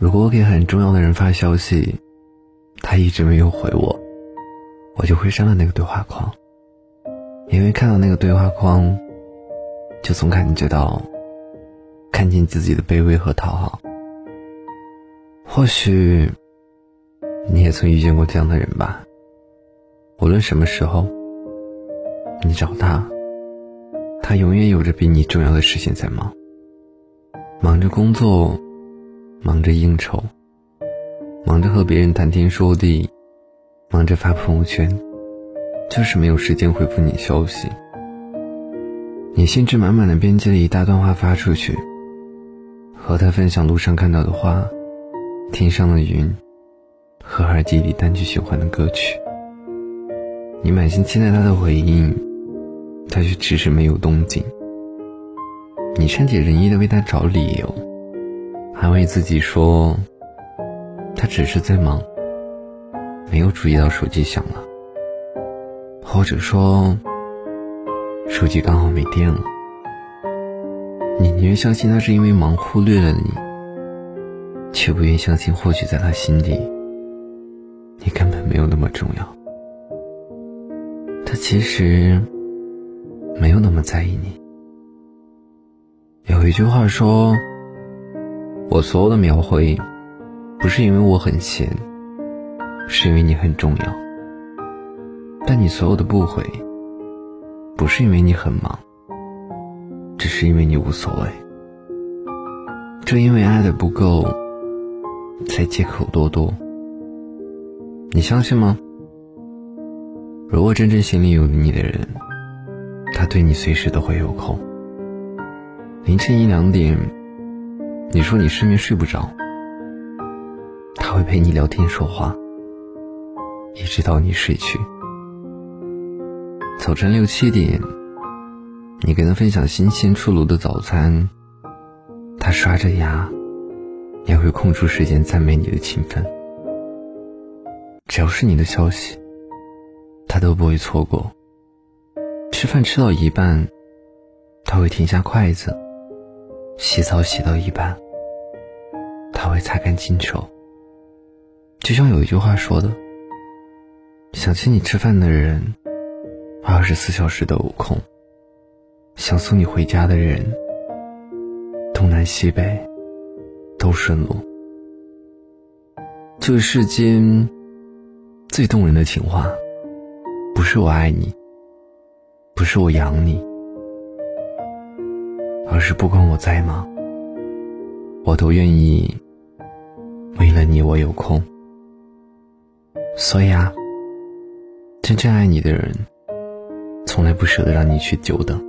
如果我给很重要的人发消息，他一直没有回我，我就会删了那个对话框。因为看到那个对话框，就总感觉到看见自己的卑微和讨好。或许你也曾遇见过这样的人吧？无论什么时候，你找他，他永远有着比你重要的事情在忙，忙着工作。忙着应酬，忙着和别人谈天说地，忙着发朋友圈，就是没有时间回复你消息。你兴致满满的编辑了一大段话发出去，和他分享路上看到的花、天上的云和耳机里单曲循环的歌曲。你满心期待他的回应，他却迟迟没有动静。你善解人意的为他找理由。安慰自己说，他只是在忙，没有注意到手机响了，或者说手机刚好没电了。你宁愿相信他是因为忙忽略了你，却不愿相信或许在他心里，你根本没有那么重要。他其实没有那么在意你。有一句话说。我所有的秒回，不是因为我很闲，是因为你很重要。但你所有的不回，不是因为你很忙，只是因为你无所谓。正因为爱的不够，才借口多多。你相信吗？如果真正心里有你的人，他对你随时都会有空。凌晨一两点。你说你失眠睡不着，他会陪你聊天说话，一直到你睡去。早晨六七点，你跟他分享新鲜出炉的早餐，他刷着牙，也会空出时间赞美你的勤奋。只要是你的消息，他都不会错过。吃饭吃到一半，他会停下筷子。洗澡洗到一半，他会擦干净手。就像有一句话说的：“想请你吃饭的人，二十四小时都有空；想送你回家的人，东南西北都顺路。”这世间最动人的情话，不是我爱你，不是我养你。而是不管我在忙，我都愿意为了你我有空。所以啊，真正爱你的人，从来不舍得让你去久等。